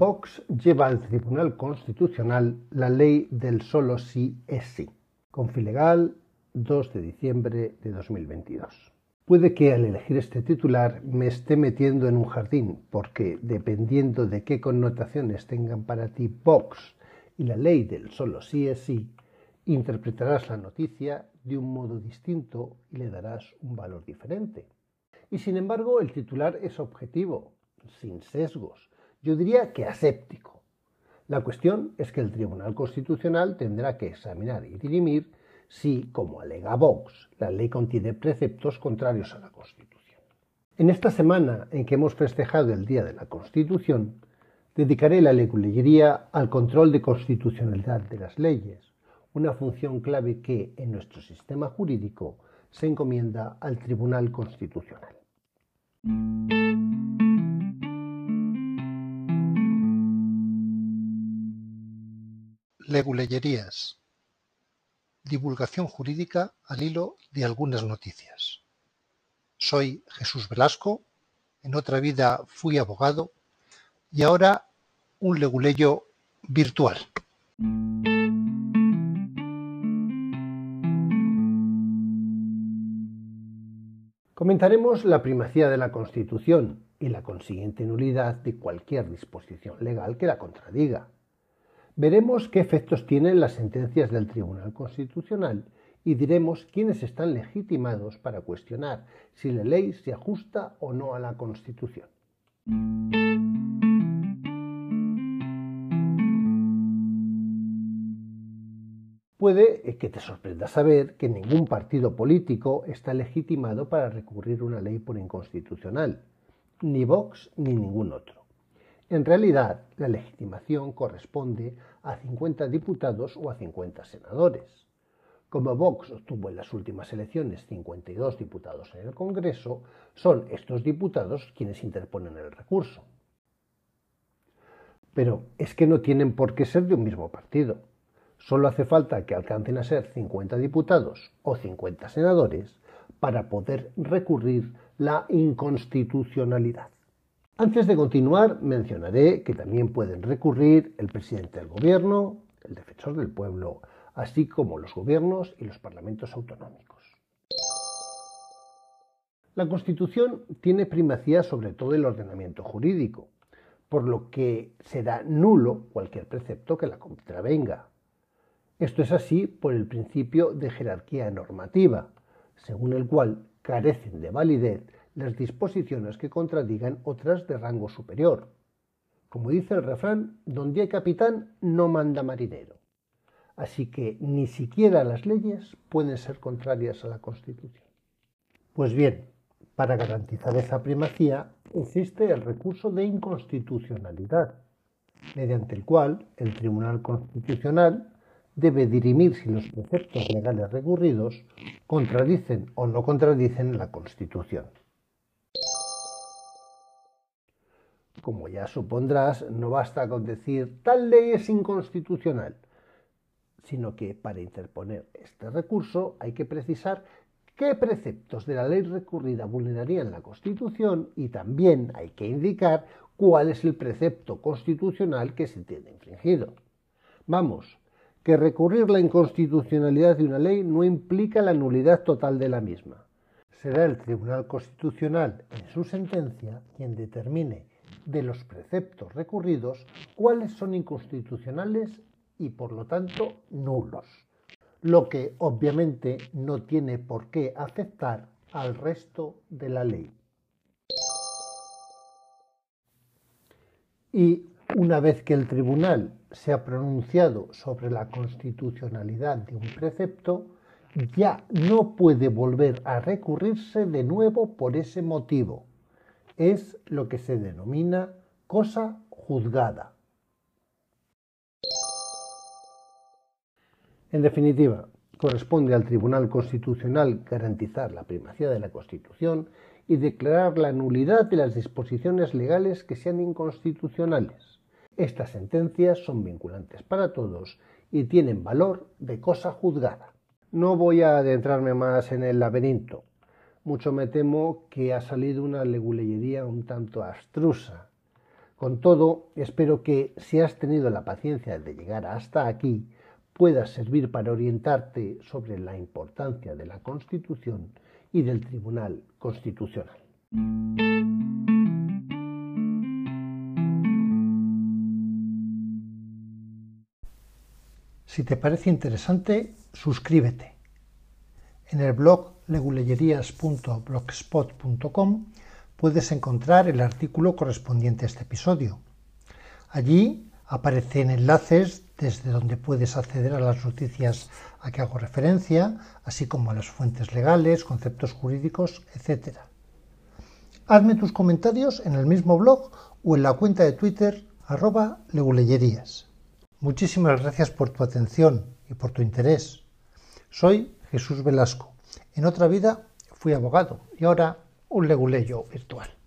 Vox lleva al Tribunal Constitucional la ley del solo sí es sí. Confilegal 2 de diciembre de 2022. Puede que al elegir este titular me esté metiendo en un jardín, porque dependiendo de qué connotaciones tengan para ti Vox y la ley del solo sí es sí, interpretarás la noticia de un modo distinto y le darás un valor diferente. Y sin embargo, el titular es objetivo, sin sesgos, yo diría que aséptico. La cuestión es que el Tribunal Constitucional tendrá que examinar y dirimir si, como alega Vox, la ley contiene preceptos contrarios a la Constitución. En esta semana en que hemos festejado el Día de la Constitución, dedicaré la leguleyería al control de constitucionalidad de las leyes, una función clave que en nuestro sistema jurídico se encomienda al Tribunal Constitucional. Leguleyerías. Divulgación jurídica al hilo de algunas noticias. Soy Jesús Velasco, en otra vida fui abogado y ahora un leguleyo virtual. Comentaremos la primacía de la Constitución y la consiguiente nulidad de cualquier disposición legal que la contradiga Veremos qué efectos tienen las sentencias del Tribunal Constitucional y diremos quiénes están legitimados para cuestionar si la ley se ajusta o no a la Constitución. Puede que te sorprenda saber que ningún partido político está legitimado para recurrir una ley por inconstitucional, ni Vox ni ningún otro. En realidad, la legitimación corresponde a 50 diputados o a 50 senadores. Como Vox obtuvo en las últimas elecciones 52 diputados en el Congreso, son estos diputados quienes interponen el recurso. Pero es que no tienen por qué ser de un mismo partido. Solo hace falta que alcancen a ser 50 diputados o 50 senadores para poder recurrir la inconstitucionalidad. Antes de continuar, mencionaré que también pueden recurrir el presidente del gobierno, el defensor del pueblo, así como los gobiernos y los parlamentos autonómicos. La Constitución tiene primacía sobre todo el ordenamiento jurídico, por lo que será nulo cualquier precepto que la contravenga. Esto es así por el principio de jerarquía normativa, según el cual carecen de validez las disposiciones que contradigan otras de rango superior. Como dice el refrán, donde hay capitán no manda marinero. Así que ni siquiera las leyes pueden ser contrarias a la Constitución. Pues bien, para garantizar esa primacía existe el recurso de inconstitucionalidad, mediante el cual el Tribunal Constitucional debe dirimir si los preceptos legales recurridos contradicen o no contradicen la Constitución. Como ya supondrás, no basta con decir tal ley es inconstitucional, sino que para interponer este recurso hay que precisar qué preceptos de la ley recurrida vulnerarían la Constitución y también hay que indicar cuál es el precepto constitucional que se tiene infringido. Vamos, que recurrir la inconstitucionalidad de una ley no implica la nulidad total de la misma. Será el Tribunal Constitucional en su sentencia quien determine de los preceptos recurridos cuáles son inconstitucionales y por lo tanto nulos, lo que obviamente no tiene por qué afectar al resto de la ley. Y una vez que el tribunal se ha pronunciado sobre la constitucionalidad de un precepto, ya no puede volver a recurrirse de nuevo por ese motivo es lo que se denomina cosa juzgada. En definitiva, corresponde al Tribunal Constitucional garantizar la primacía de la Constitución y declarar la nulidad de las disposiciones legales que sean inconstitucionales. Estas sentencias son vinculantes para todos y tienen valor de cosa juzgada. No voy a adentrarme más en el laberinto, mucho me temo que ha salido una leguleyería un tanto abstrusa, Con todo, espero que si has tenido la paciencia de llegar hasta aquí, pueda servir para orientarte sobre la importancia de la Constitución y del Tribunal Constitucional. Si te parece interesante, suscríbete. En el blog legullerías.blogspot.com puedes encontrar el artículo correspondiente a este episodio. Allí aparecen enlaces desde donde puedes acceder a las noticias a que hago referencia, así como a las fuentes legales, conceptos jurídicos, etc. Hazme tus comentarios en el mismo blog o en la cuenta de Twitter arroba legullerías. Muchísimas gracias por tu atención y por tu interés. Soy Jesús Velasco. En otra vida fui abogado y ahora un leguleyo virtual.